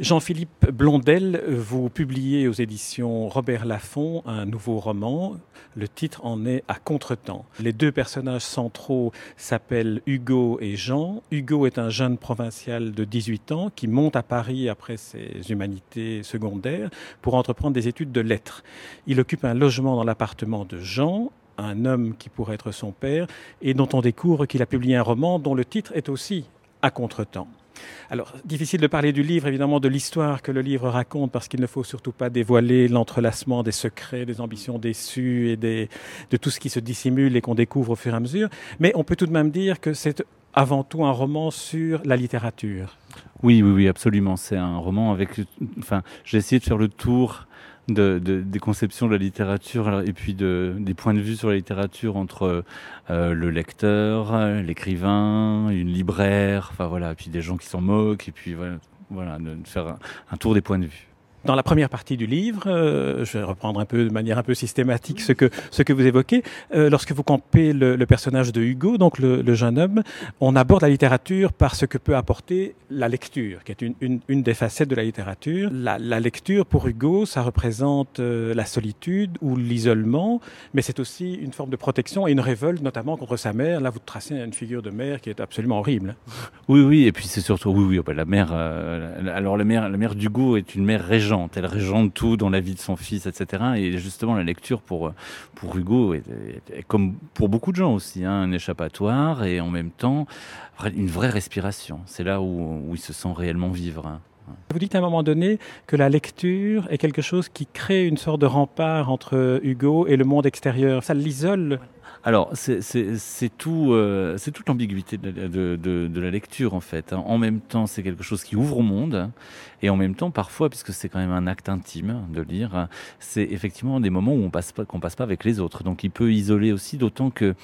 Jean-Philippe Blondel, vous publiez aux éditions Robert Laffont un nouveau roman. Le titre en est À contre-temps. Les deux personnages centraux s'appellent Hugo et Jean. Hugo est un jeune provincial de 18 ans qui monte à Paris après ses humanités secondaires pour entreprendre des études de lettres. Il occupe un logement dans l'appartement de Jean un homme qui pourrait être son père, et dont on découvre qu'il a publié un roman dont le titre est aussi À contre-temps. Alors, difficile de parler du livre, évidemment, de l'histoire que le livre raconte, parce qu'il ne faut surtout pas dévoiler l'entrelacement des secrets, des ambitions déçues et de tout ce qui se dissimule et qu'on découvre au fur et à mesure. Mais on peut tout de même dire que c'est avant tout un roman sur la littérature. Oui, oui, oui, absolument. C'est un roman avec. Enfin, j'ai essayé de faire le tour de, des conceptions de la littérature et puis de, des points de vue sur la littérature entre euh, le lecteur, l'écrivain, une libraire, enfin voilà, puis des gens qui s'en moquent, et puis voilà, voilà de faire un tour des points de vue. Dans la première partie du livre, euh, je vais reprendre un peu de manière un peu systématique ce que ce que vous évoquez. Euh, lorsque vous campez le, personnage de Hugo, donc le, jeune homme, on aborde la littérature par ce que peut apporter la lecture, qui est une, une, des facettes de la littérature. La, lecture pour Hugo, ça représente euh, la solitude ou l'isolement, mais c'est aussi une forme de protection et une révolte, notamment contre sa mère. Là, vous tracez une figure de mère qui est absolument horrible. Oui, oui, et puis c'est surtout oui, oui, la mère. Alors la mère, la mère d'Hugo est une mère elle régente tout dans la vie de son fils, etc. Et justement, la lecture pour, pour Hugo est, comme pour beaucoup de gens aussi, hein, un échappatoire et en même temps une vraie respiration. C'est là où, où il se sent réellement vivre. Hein. Vous dites à un moment donné que la lecture est quelque chose qui crée une sorte de rempart entre Hugo et le monde extérieur. Ça l'isole alors, c'est tout, euh, toute l'ambiguïté de, la lecture en fait. Hein. En même temps, c'est quelque chose qui ouvre au monde, et en même temps, parfois, puisque c'est quand même un acte intime de lire, c'est effectivement des moments où on passe pas, qu'on passe pas avec les autres. Donc, il peut isoler aussi, d'autant que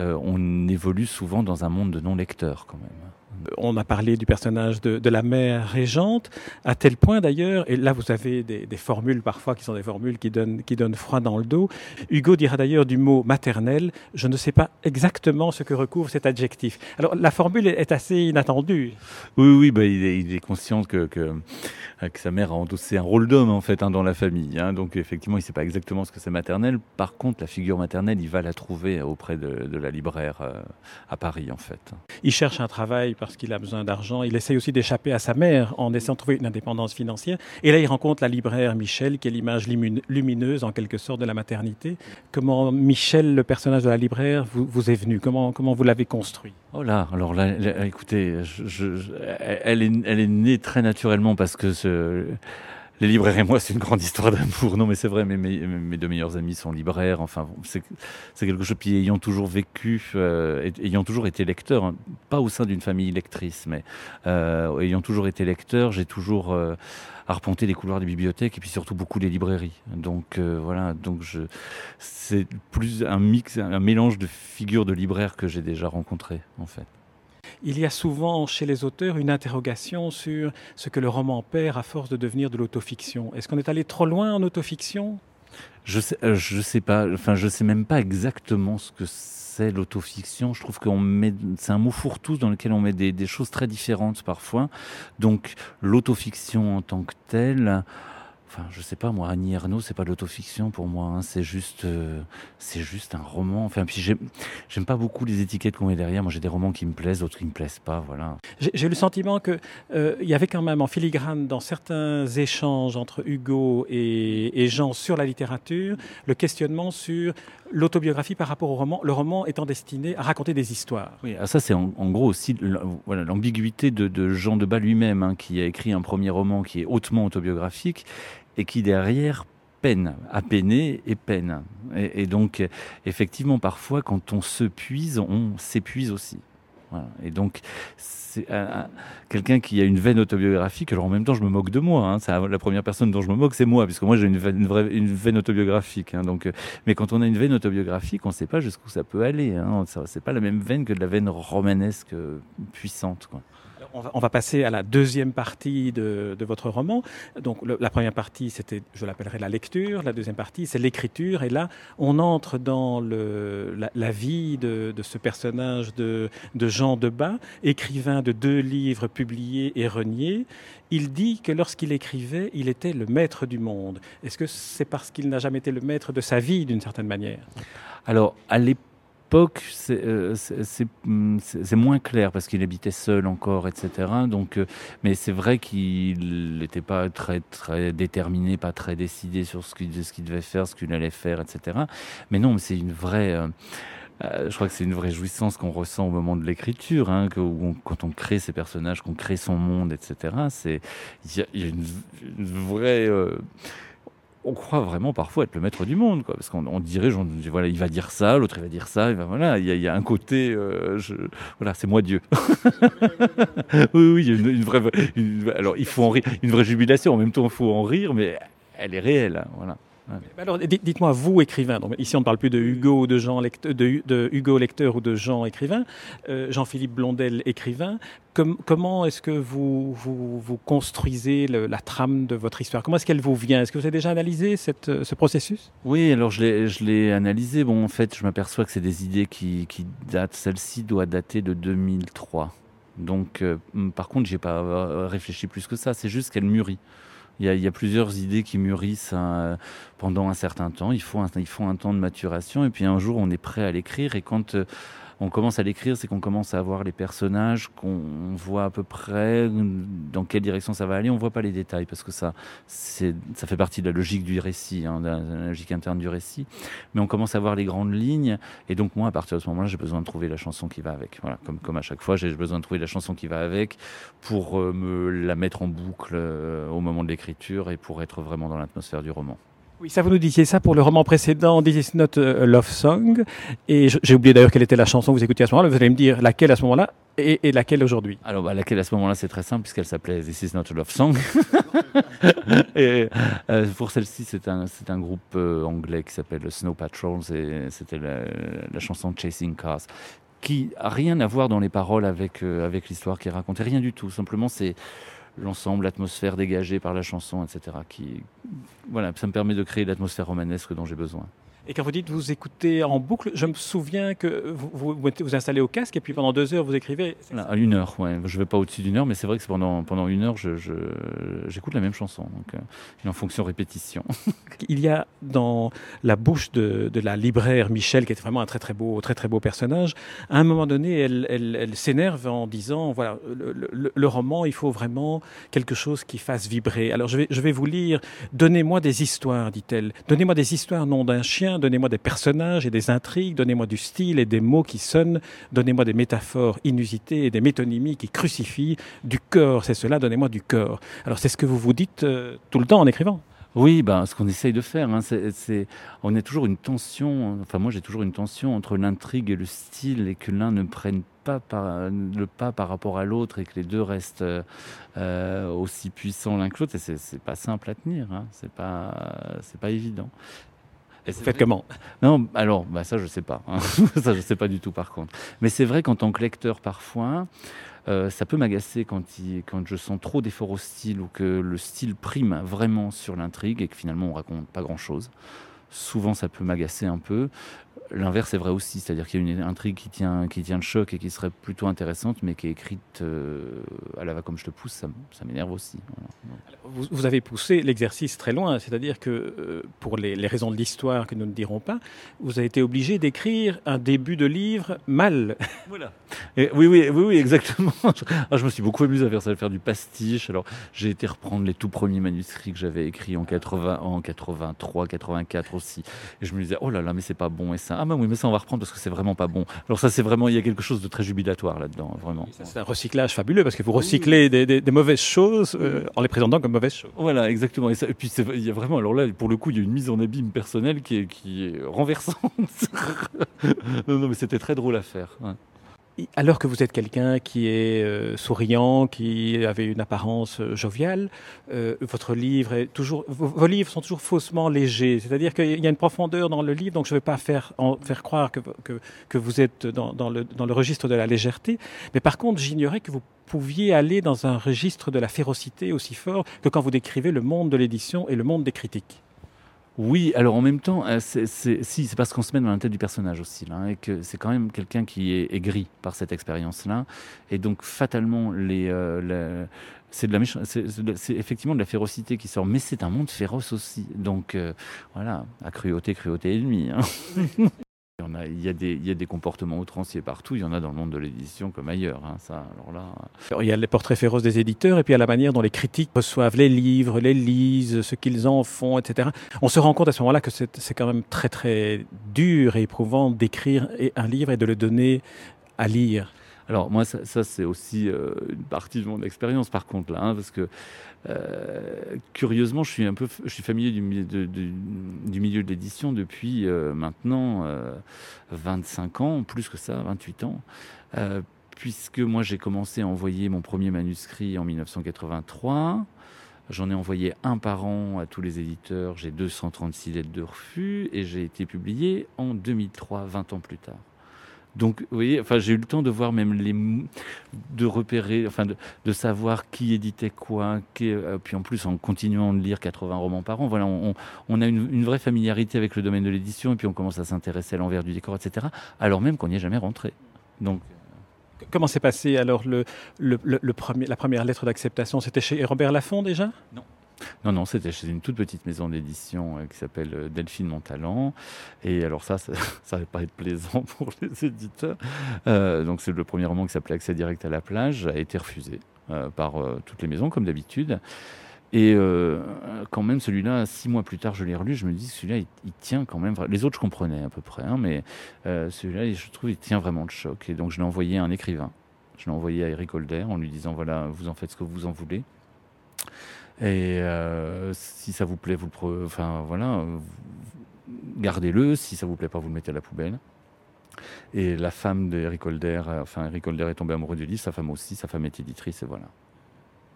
euh, on évolue souvent dans un monde de non lecteurs quand même on a parlé du personnage de, de, la mère régente, à tel point d'ailleurs, et là vous avez des, des, formules parfois qui sont des formules qui donnent, qui donnent froid dans le dos. Hugo dira d'ailleurs du mot maternel, je ne sais pas exactement ce que recouvre cet adjectif. Alors la formule est assez inattendue. Oui, oui, bah, il, est, il est conscient que, que, que, sa mère a endossé un rôle d'homme en fait hein, dans la famille. Hein, donc effectivement, il ne sait pas exactement ce que c'est maternel. Par contre, la figure maternelle, il va la trouver auprès de, de la libraire euh, à Paris en fait. Il cherche un travail parce qu'il a besoin d'argent. Il essaye aussi d'échapper à sa mère en essayant de trouver une indépendance financière. Et là, il rencontre la libraire Michel, qui est l'image lumineuse en quelque sorte de la maternité. Comment Michel, le personnage de la libraire, vous, vous est venu? Comment, comment vous l'avez construit? Oh là, alors là, écoutez, elle, est, elle est née très naturellement parce que ce les libraires et moi, c'est une grande histoire d'amour. Non, mais c'est vrai, mes, deux meilleurs amis sont libraires. Enfin, c'est quelque chose. Puis ayant toujours vécu, euh, ayant toujours été lecteur, hein, pas au sein d'une famille lectrice, mais euh, ayant toujours été lecteur, j'ai toujours euh, arpenté les couloirs des bibliothèques et puis surtout beaucoup les librairies. Donc voilà, donc c'est plus un mix, un mélange de figures de libraires que j'ai déjà rencontrées en fait il y a souvent chez les auteurs une interrogation sur ce que le roman perd à force de devenir de l'autofiction. Est-ce qu'on est allé trop loin en autofiction? Je sais, euh, je sais pas. Enfin, je sais même pas exactement ce que c'est l'autofiction. Je trouve met, c'est un mot fourre-tout dans lequel on met des, choses très différentes parfois. Donc, l'autofiction en tant que telle. Enfin, je sais pas moi, Annie Ernaux, c'est pas de l'autofiction pour moi. Hein, c'est juste, euh, c'est juste un roman. Enfin, puis j'aime pas beaucoup les étiquettes qu'on met derrière. Moi, j'ai des romans qui me plaisent, d'autres qui me plaisent pas. Voilà. J'ai le sentiment que euh, il y avait quand même en filigrane dans certains échanges entre Hugo et, et Jean sur la littérature, le questionnement sur l'autobiographie par rapport au roman, le roman étant destiné à raconter des histoires. Oui, ça c'est en, en, gros aussi voilà l'ambiguïté de, de Jean de Bas lui-même, hein, qui a écrit un premier roman qui est hautement autobiographique et qui derrière peine, à peiner et peine. Et, donc effectivement parfois quand on se puise, on s'épuise aussi. Et donc, c'est quelqu'un qui a une veine autobiographique. Alors en même temps, je me moque de moi. Hein. la première personne dont je me moque, c'est moi, puisque moi j'ai une, veine, une, veine autobiographique. Hein. donc, mais quand on a une veine autobiographique, on ne sait pas jusqu'où ça peut aller. Hein. C'est pas la même veine que de la veine romanesque euh, puissante. On va, passer à la deuxième partie de, votre roman. Donc la première partie, c'était, je l'appellerai la lecture. La deuxième partie, c'est l'écriture. Et là, on entre dans la, vie de, ce personnage de, Jean Debat, écrivain de deux livres publiés et reniés. Il dit que lorsqu'il écrivait, il était le maître du monde. Est-ce que c'est parce qu'il n'a jamais été le maître de sa vie d'une certaine manière? Alors, à l'époque, euh, mm, c'est moins clair parce qu'il habitait seul encore, etc. Donc, euh, mais c'est vrai qu'il n'était pas très, très déterminé, pas très décidé sur ce qu'il devait faire, ce qu'il allait faire, etc. Mais non, c'est une vraie. Euh, je crois que c'est une vraie jouissance qu'on ressent au moment de l'écriture, hein, quand on crée ces personnages, qu'on crée son monde, etc. Il y, a une, vraie on croit vraiment parfois être le maître du monde, quoi, parce qu'on dirait, voilà, il va dire ça, l'autre il va dire ça, voilà, il y, a un côté, euh, voilà, c'est moi Dieu. oui, oui, il y a une, vraie, alors il faut en rire, une vraie jubilation. En même temps, il faut en rire, mais elle est réelle, hein, voilà. Alors, dites-moi, vous, écrivain, donc ici on ne parle plus de Hugo, ou de, Jean lecteur, de, Hugo lecteur ou de Jean écrivain, euh, Jean-Philippe Blondel écrivain, comment est-ce que vous, vous, construisez la trame de votre histoire? Comment est-ce qu'elle vous vient? Est-ce que vous avez déjà analysé cette, ce processus? Oui, alors je l'ai analysé. Bon, en fait, je m'aperçois que c'est des idées qui, qui datent. Celle-ci doit dater de 2003. Donc, euh, par contre, j'ai pas euh, réfléchi plus que ça. C'est juste qu'elle mûrit. Il y, a, plusieurs idées qui mûrissent hein, pendant un certain temps. Il faut un, temps de maturation et puis un jour on est prêt à l'écrire. Et quand euh, on commence à l'écrire, c'est qu'on commence à avoir les personnages, qu'on voit à peu près dans quelle direction ça va aller. On voit pas les détails parce que ça, ça fait partie de la logique du récit, hein, de la logique interne du récit. Mais on commence à voir les grandes lignes. Et donc moi, à partir de ce moment-là, j'ai besoin de trouver la chanson qui va avec. Voilà, comme, comme à chaque fois, j'ai besoin de trouver la chanson qui va avec pour euh, me la mettre en boucle euh, au moment de l'écriture et pour être vraiment dans l'atmosphère du roman. Oui, ça vous nous disiez ça pour le roman précédent, This is not a love song. Et j'ai oublié d'ailleurs quelle était la chanson que vous écoutiez à ce moment-là. Vous allez me dire laquelle à ce moment-là et, laquelle aujourd'hui. Alors, bah, laquelle à ce moment-là, c'est très simple puisqu'elle s'appelait This is not a love song. et euh, pour celle-ci, c'est un, c'est un groupe euh, anglais qui s'appelle Snow Patrol et c'était la, la, chanson Chasing Cars qui a rien à voir dans les paroles avec, euh, avec l'histoire qui est racontée, rien du tout. Simplement, c'est l'ensemble, l'atmosphère dégagée par la chanson, etc. Qui, voilà, ça me permet de créer l'atmosphère romanesque dont j'ai besoin. Et quand vous dites vous écoutez en boucle, je me souviens que vous vous, vous installez au casque et puis pendant deux heures vous écrivez. À une heure, ouais. Je vais pas au-dessus d'une heure, mais c'est vrai que pendant pendant une heure, je, j'écoute la même chanson, donc euh, en fonction répétition. Il y a dans la bouche de, de, la libraire Michel, qui est vraiment un très très beau très très beau personnage. À un moment donné, elle, elle, elle s'énerve en disant voilà le, le, roman, il faut vraiment quelque chose qui fasse vibrer. Alors je vais je vais vous lire. Donnez-moi des histoires, dit-elle. Donnez-moi des histoires, non d'un chien donnez-moi des personnages et des intrigues, donnez-moi du style et des mots qui sonnent, donnez-moi des métaphores inusitées et des métonymies qui crucifient, du cœur, c'est cela, donnez-moi du cœur. Alors c'est ce que vous vous dites euh, tout le temps en écrivant. Oui, ben, ce qu'on essaye de faire, hein, c'est, on a toujours une tension, enfin moi j'ai toujours une tension entre l'intrigue et le style et que l'un ne prenne pas le pas par rapport à l'autre et que les deux restent euh, aussi puissants l'un que l'autre. Et c'est pas simple à tenir, hein, c'est pas, c'est pas évident. Et faites comment? Non, alors, bah ça, je sais pas. Hein. ça, je sais pas du tout, par contre. Mais c'est vrai qu'en tant que lecteur, parfois, euh, ça peut m'agacer quand, quand je sens trop d'efforts au style ou que le style prime vraiment sur l'intrigue et que finalement, on raconte pas grand-chose. Souvent, ça peut m'agacer un peu. L'inverse est vrai aussi, c'est-à-dire qu'il y a une intrigue qui tient, qui tient le choc et qui serait plutôt intéressante, mais qui est écrite euh, à la va comme je te pousse, ça, m'énerve aussi. Vous, avez poussé l'exercice très loin, c'est-à-dire que euh, pour les, raisons de l'histoire que nous ne dirons pas, vous avez été obligé d'écrire un début de livre mal. Voilà. oui, oui, oui, oui, exactement. Ah, je, me suis beaucoup amusé à faire ça, à faire du pastiche. Alors, j'ai été reprendre les tout premiers manuscrits que j'avais écrits en 80, en 83, 84 aussi, et je me disais, oh là là, mais c'est pas bon et ça ah bah oui, mais ça on va reprendre parce que c'est vraiment pas bon. Alors ça c'est vraiment, il y a quelque chose de très jubilatoire là-dedans, vraiment. C'est un recyclage fabuleux parce que vous recyclez des, mauvaises choses euh, en les présentant comme mauvaises choses. Voilà, exactement. Et, puis il y a vraiment, alors là pour le coup il y a une mise en abîme personnelle qui est, qui est renversante. non, non, mais c'était très drôle à faire. Alors que vous êtes quelqu'un qui est euh, souriant, qui avait une apparence euh, joviale, euh, votre livre est toujours, vos, livres sont toujours faussement légers. C'est-à-dire qu'il y a une profondeur dans le livre, donc je ne vais pas faire, en, faire croire que, que, vous êtes dans, le, dans le registre de la légèreté. Mais par contre, j'ignorais que vous pouviez aller dans un registre de la férocité aussi fort que quand vous décrivez le monde de l'édition et le monde des critiques. Oui, alors en même temps, euh, c'est, si, c'est parce qu'on se met dans la tête du personnage aussi, là, et que c'est quand même quelqu'un qui est aigri par cette expérience-là, et donc fatalement, les, euh, c'est de la c'est, effectivement de la férocité qui sort, mais c'est un monde féroce aussi, donc euh, voilà, à cruauté, cruauté ennemie. Hein. Il y, a, des, comportements outranciers partout, il y en a dans le monde de l'édition comme ailleurs. Hein, alors là... Alors, il y a les portraits féroces des éditeurs et puis a la manière dont les critiques reçoivent les livres, les lisent, ce qu'ils en font, etc. On se rend compte à ce moment-là que c'est quand même très très dur et éprouvant d'écrire un livre et de le donner à lire. Alors moi, ça, c'est aussi euh, une partie de mon expérience par contre là, hein, parce que euh, curieusement, je suis un peu, je suis familier du, milieu de l'édition depuis euh, maintenant 25 euh, ans, plus que ça, 28 ans, puisque moi j'ai commencé à envoyer mon premier manuscrit en 1983. J'en ai envoyé un par an à tous les éditeurs. J'ai 236 lettres de refus et j'ai été publié en 2003, 20 ans plus tard. Donc, vous voyez, enfin, j'ai eu le temps de voir même les, de repérer, enfin, de, de savoir qui éditait quoi, qui, euh, puis en plus en continuant de lire 80 romans par an, voilà, on, on a une, une, vraie familiarité avec le domaine de l'édition, et puis on commence à s'intéresser à l'envers du décor, etc. Alors même qu'on n'y est jamais rentré. Donc. Comment s'est passé alors le, le, le, le premier, la première lettre d'acceptation C'était chez Robert Laffont déjà? Non. Non, non, c'était chez une toute petite maison d'édition euh, qui s'appelle euh, Delphine Montalent. Et alors ça, ça, ça va pas être plaisant pour les éditeurs. Euh, donc c'est le premier roman qui s'appelait Accès direct à la plage, a été refusé par toutes les maisons comme d'habitude. Et quand même, celui-là, six mois plus tard, je l'ai relu, je me dis, celui-là, il, tient quand même. Les autres, je comprenais à peu près, hein, mais celui-là, je trouve, il tient vraiment le choc. Et donc, je l'ai envoyé à un écrivain. Je l'ai envoyé à Eric Holder en lui disant, voilà, vous en faites ce que vous en voulez. Et euh, si ça vous plaît, vous le enfin voilà, gardez-le. Si ça vous plaît pas, vous le mettez à la poubelle. Et la femme d'Eric Holder, enfin Eric Holder est tombé amoureux du livre, sa femme aussi, sa femme est éditrice, et voilà.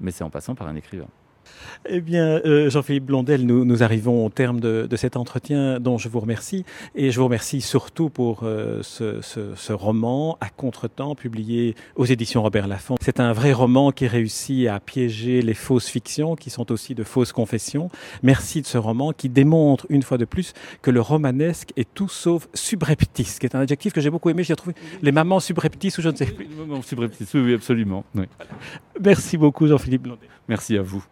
Mais c'est en passant par un écrivain. Eh bien, euh, Jean-Philippe Blondel, nous, nous, arrivons au terme de, de, cet entretien dont je vous remercie. Et je vous remercie surtout pour euh, ce, ce, ce, roman à contre-temps publié aux éditions Robert Laffont. C'est un vrai roman qui réussit à piéger les fausses fictions qui sont aussi de fausses confessions. Merci de ce roman qui démontre une fois de plus que le romanesque est tout sauf subreptice, qui est un adjectif que j'ai beaucoup aimé. J'ai trouvé les mamans subreptices ou je ne sais plus. Les mamans subreptices, oui, oui absolument. Oui. Merci beaucoup Jean-Philippe Blondel. Merci à vous.